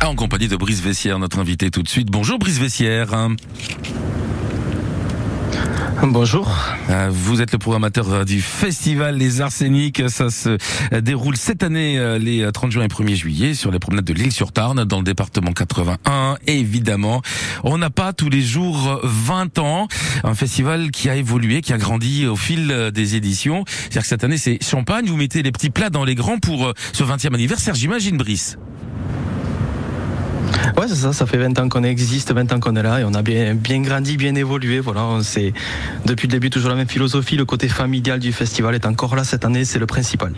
Ah, en compagnie de Brice Vessière, notre invité tout de suite. Bonjour Brice Vessière. Bonjour. Euh, Vous êtes le programmateur euh, du festival Les Arséniques. Ça se euh, déroule cette année les 30 juin et 1er juillet sur les promenades de l'île sur Tarn dans le département 81. Évidemment, on n'a pas tous les jours 20 ans. Un festival qui a évolué, qui a grandi au fil des éditions. C'est-à-dire que cette année c'est champagne. Vous mettez les petits plats dans les grands pour ce 20e anniversaire, j'imagine Brice. Ouais, c'est ça, ça fait 20 ans qu'on existe, 20 ans qu'on est là et on a bien, bien grandi, bien évolué. Voilà, on s'est, depuis le début, toujours la même philosophie. Le côté familial du festival est encore là cette année, c'est le principal.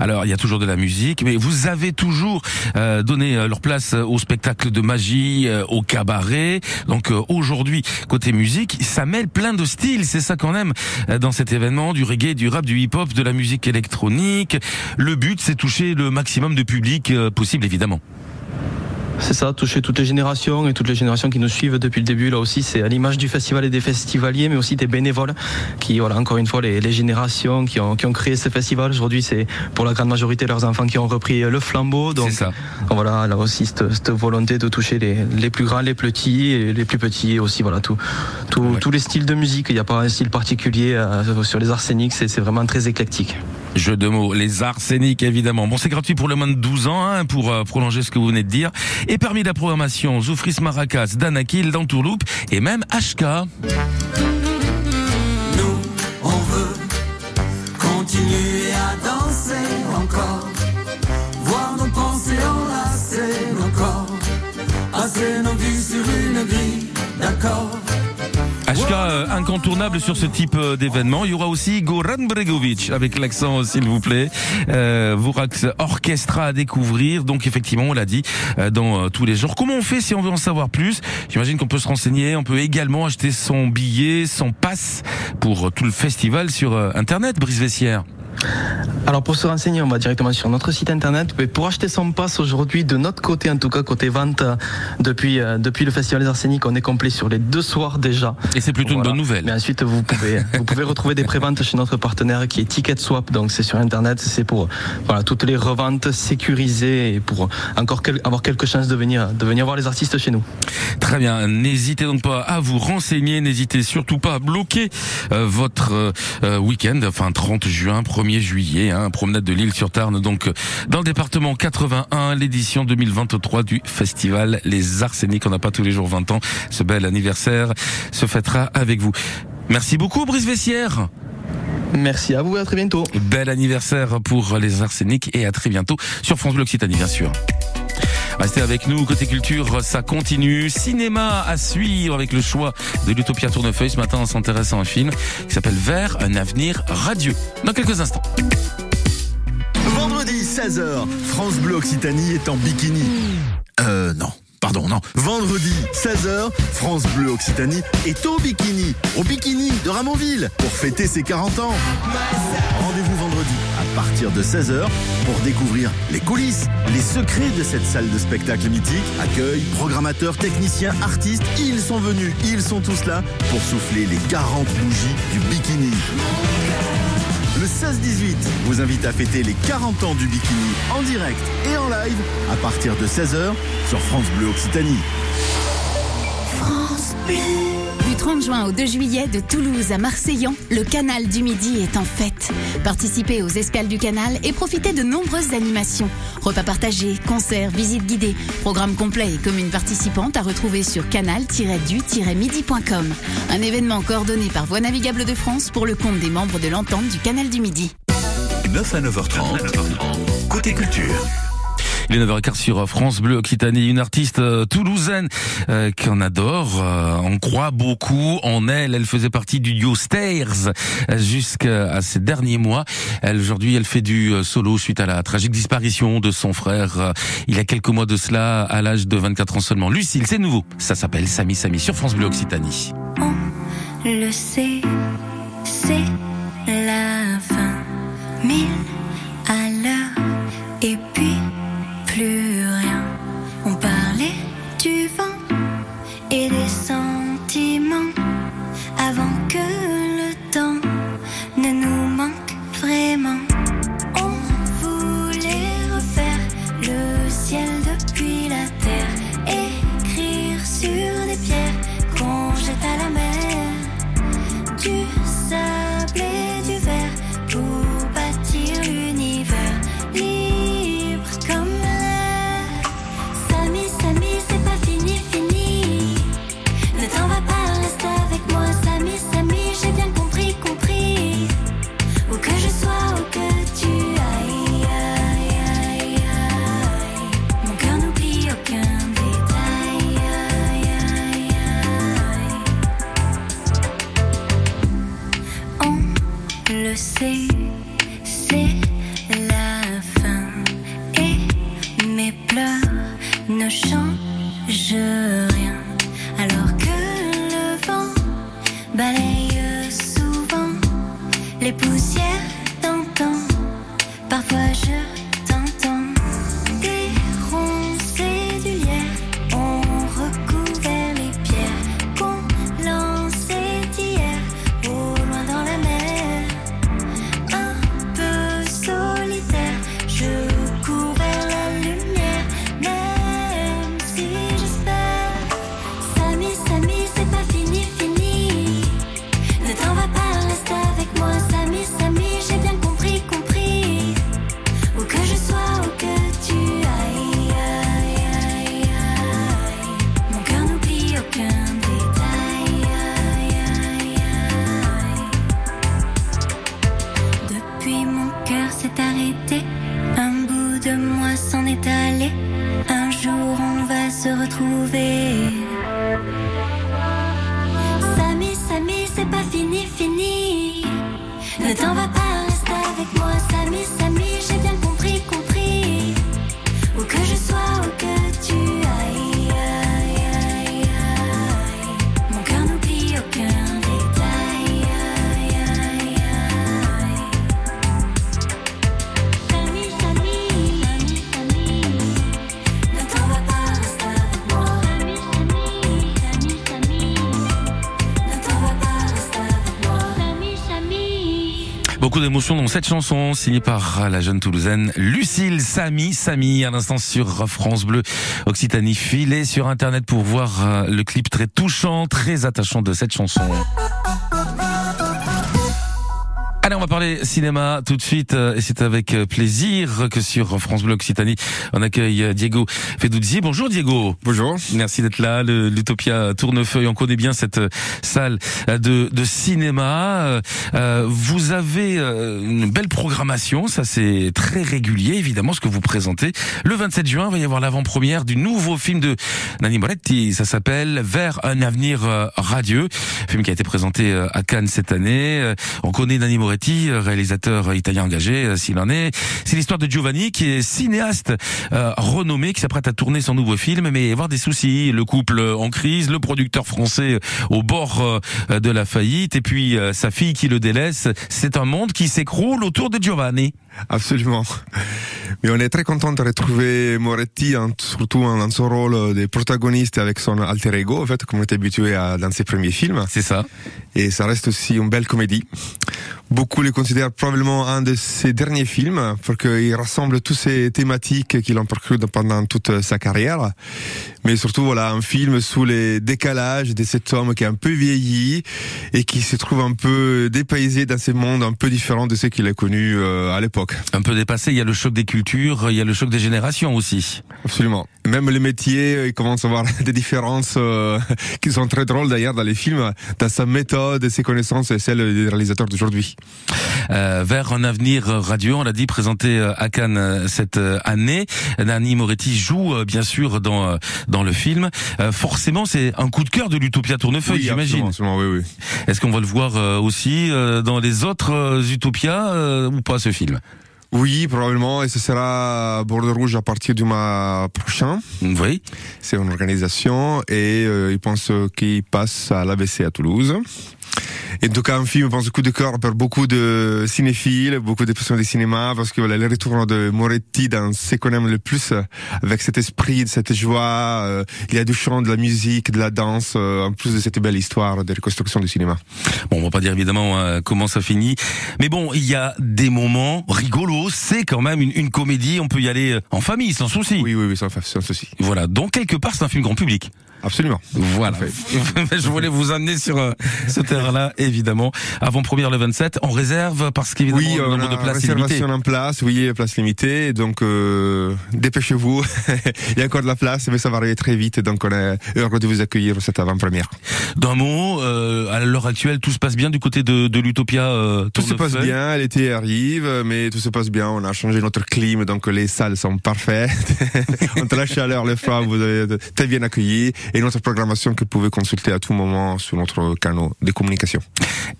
Alors, il y a toujours de la musique, mais vous avez toujours euh, donné euh, leur place au spectacle de magie, euh, au cabaret. Donc euh, aujourd'hui, côté musique, ça mêle plein de styles. C'est ça qu'on aime euh, dans cet événement, du reggae, du rap, du hip-hop, de la musique électronique. Le but, c'est toucher le maximum de public euh, possible, évidemment. C'est ça, toucher toutes les générations et toutes les générations qui nous suivent depuis le début. Là aussi, c'est à l'image du festival et des festivaliers, mais aussi des bénévoles qui, voilà, encore une fois, les, les générations qui ont, qui ont créé ce festival. Aujourd'hui, c'est pour la grande majorité leurs enfants qui ont repris le flambeau. Donc, ça. voilà, là aussi, cette, cette volonté de toucher les, les plus grands, les petits et les plus petits et aussi, voilà, tout, tout- Ouais. tous les styles de musique. Il n'y a pas un style particulier euh, sur les arséniques, c'est vraiment très éclectique. Jeu de mots, les arséniques évidemment. Bon, c'est gratuit pour le moins de 12 ans, hein, pour euh, prolonger ce que vous venez de dire. Et parmi la programmation, Zoufris Maracas, Danakil, Dantourloup et même HK. Euh, incontournable sur ce type euh, d'événement. Il y aura aussi Goran Bregovic avec l'accent s'il vous plaît. Euh, Vorax Orchestra à découvrir. Donc effectivement, on l'a dit euh, dans tous les genres. Comment on fait si on veut en savoir plus? J'imagine qu'on peut se renseigner. On peut également acheter son billet, son passe pour tout le festival sur internet. Brice Vessière. Alors pour se renseigner, on va directement sur notre site internet. Mais pour acheter son passe aujourd'hui, de notre côté en tout cas, côté vente, euh, depuis, euh, depuis le Festival des Arséniques, on est complet sur les deux soirs déjà. Et c'est plutôt Voilà. une bonne nouvelle. Mais ensuite, vous pouvez, vous pouvez retrouver des préventes chez notre partenaire qui est Ticket Swap. Donc c'est sur internet, c'est pour voilà toutes les reventes sécurisées et pour encore quel- avoir quelques chances de venir, de venir voir les artistes chez nous. Très bien. N'hésitez donc pas à vous renseigner. N'hésitez surtout pas à bloquer euh, votre euh, week-end, enfin 30 juin, 1er juillet, hein, promenade de l'île sur Tarn, donc euh, dans le département 81, l'édition 2023 du festival Les Arséniques. On n'a pas tous les jours 20 ans. Ce bel anniversaire se fêtera avec vous. Merci beaucoup, Brice Vessière. Merci à vous et à très bientôt. Bel anniversaire pour les Arséniques et à très bientôt sur France Bleu Occitanie, bien sûr. Restez avec nous, côté culture, ça continue. Cinéma à suivre avec le choix de l'Utopia Tournefeuille. Ce matin, on s'intéresse à un film qui s'appelle Vers un avenir radieux. Dans quelques instants. Vendredi 16h, France Bleu Occitanie est en bikini. Euh non. Pardon, non. Vendredi 16h, France Bleu Occitanie est au bikini. Au bikini de Ramonville pour fêter ses 40 ans. Rendez-vous de 16h pour découvrir les coulisses, les secrets de cette salle de spectacle mythique. Accueil, programmateurs, techniciens, artistes, ils sont venus, ils sont tous là pour souffler les 40 bougies du bikini. Le 16-18 vous invite à fêter les 40 ans du bikini en direct et en live à partir de 16h sur France Bleu Occitanie. Du 30 juin au 2 juillet, de Toulouse à Marseillan, le canal du Midi est en fête. Participez aux escales du canal et profitez de nombreuses animations. Repas partagés, concerts, visites guidées, programmes complets et communes participantes à retrouver sur canal-du-midi.com. Un événement coordonné par Voie navigable de France pour le compte des membres de l'entente du canal du Midi. 9 à 9h30, côté culture. Il est 9h15 sur France Bleu Occitanie, une artiste euh, toulousaine euh, qu'on adore, euh, on croit beaucoup en elle, elle faisait partie du duo Stairs euh, jusqu'à ces derniers mois. Elle aujourd'hui, elle fait du euh, solo suite à la tragique disparition de son frère il y a quelques mois de cela à l'âge de 24 ans seulement. Lucille, c'est nouveau. Ça s'appelle Samy Samy sur France Bleu Occitanie. le sait, c'est la fin. Et des sentiments avant que les poussières Beaucoup d'émotions dans cette chanson signée par la jeune Toulousaine Lucille Samy. Samy, à l'instant sur France Bleu Occitanie. Filez sur Internet pour voir euh, le clip très touchant, très attachant de cette chanson. Allez, on va parler cinéma tout de suite euh, et c'est avec euh, plaisir que sur France Bleu Occitanie, on accueille euh, Diego Feduzzi. Bonjour Diego. Bonjour. Merci d'être là. L'Utopia Tournefeuille, on connaît bien cette salle de, de cinéma. Euh, vous avez une belle programmation, ça c'est très régulier évidemment ce que vous présentez. Le 27 juin, il va y avoir l'avant-première du nouveau film de Nanni Moretti. Ça s'appelle Vers un avenir radieux, film qui a été présenté à Cannes cette année. On connaît Nanni Moretti, euh, réalisateur italien engagé euh, s'il en est. C'est l'histoire de Giovanni qui est cinéaste euh, renommé qui s'apprête à tourner son nouveau film mais avoir des soucis. Le couple en crise, le producteur français au bord euh, de la faillite et puis euh, sa fille qui le délaisse. C'est un monde qui s'écroule autour de Giovanni. Absolument. Mais on est très content de retrouver Moretti, en- surtout dans son rôle de protagoniste avec son alter ego, en fait, comme on est habitué à, dans ses premiers films. C'est ça. Et ça reste aussi une belle comédie. Beaucoup le considèrent probablement un de ses derniers films, parce qu'il rassemble toutes ces thématiques qu'il a parcouru pendant toute sa carrière. Mais surtout, voilà, un film sous les décalages de cet homme qui est un peu vieilli et qui se trouve un peu dépaysé dans ce monde un peu différent de ce qu'il a connu euh, à l'époque. Un peu dépassé, il y a le choc des cultures, il y a le choc des générations aussi. Absolument. Même les métiers, euh, il commence à avoir des différences euh, qui sont très drôles d'ailleurs dans les films, dans sa méthode ses connaissances et celles des réalisateurs d'aujourd'hui. Euh, vers un avenir radieux, on l'a dit, présenté euh, à Cannes euh, cette année. Nanni Moretti joue bien sûr dans dans le film. Euh, forcément, c'est un coup de cœur de l'Utopia Tournefeuille, Oui, j'imagine. oui, oui. Est-ce qu'on va le voir aussi dans les autres Utopias ou pas ce film? Oui, probablement, et ce sera Bordeaux Rouge à partir du mois prochain. Oui. C'est une organisation et euh, il pense qu'il passe à l'ABC à Toulouse. Et en tout cas, un film, je pense, coup de cœur pour beaucoup de cinéphiles, beaucoup de personnes du cinéma, parce que voilà, le retour de Moretti dans ce qu'on aime le plus, avec cet esprit, cette joie, euh, il y a du chant, de la musique, de la danse, euh, en plus de cette belle histoire de reconstruction du cinéma. Bon, on va pas dire évidemment euh, comment ça finit, mais bon, il y a des moments rigolos. C'est quand même une, une comédie. On peut y aller en famille sans souci. Oui, oui, oui, sans, sans souci. Voilà. Donc quelque part, c'est un film grand public. Absolument. Voilà. Je voulais vous amener sur euh, ce terrain-là, évidemment. Avant première le 27, on réserve parce qu'évidemment Oui, le on nombre de places est limité. réservation en place, oui, place limitée, donc euh, dépêchez-vous. Il y a encore de la place, mais ça va arriver très vite, donc on est heureux de vous accueillir cette avant-première. D'un mot, euh, à l'heure actuelle, tout se passe bien du côté de, de l'Utopia. euh, Tout se passe bien, l'été arrive, mais tout se passe bien. On a changé notre clim, donc les salles sont parfaites. Entre la chaleur, le froid, vous été très bien accueillis. Et notre programmation que vous pouvez consulter à tout moment sur notre canal de communication.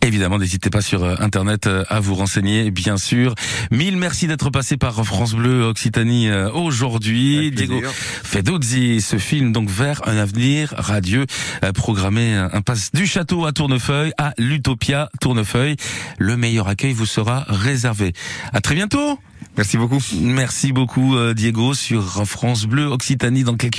Évidemment, n'hésitez pas sur euh, Internet euh, à vous renseigner, bien sûr. Mille merci d'être passé par France Bleu Occitanie euh, aujourd'hui. Diego Fedozzi, ce film donc vers un avenir radieux, programmé un passe du château à Tournefeuille à l'Utopia Tournefeuille. Le meilleur accueil vous sera réservé. À très bientôt. Merci beaucoup. Merci beaucoup Diego sur France Bleu Occitanie dans quelques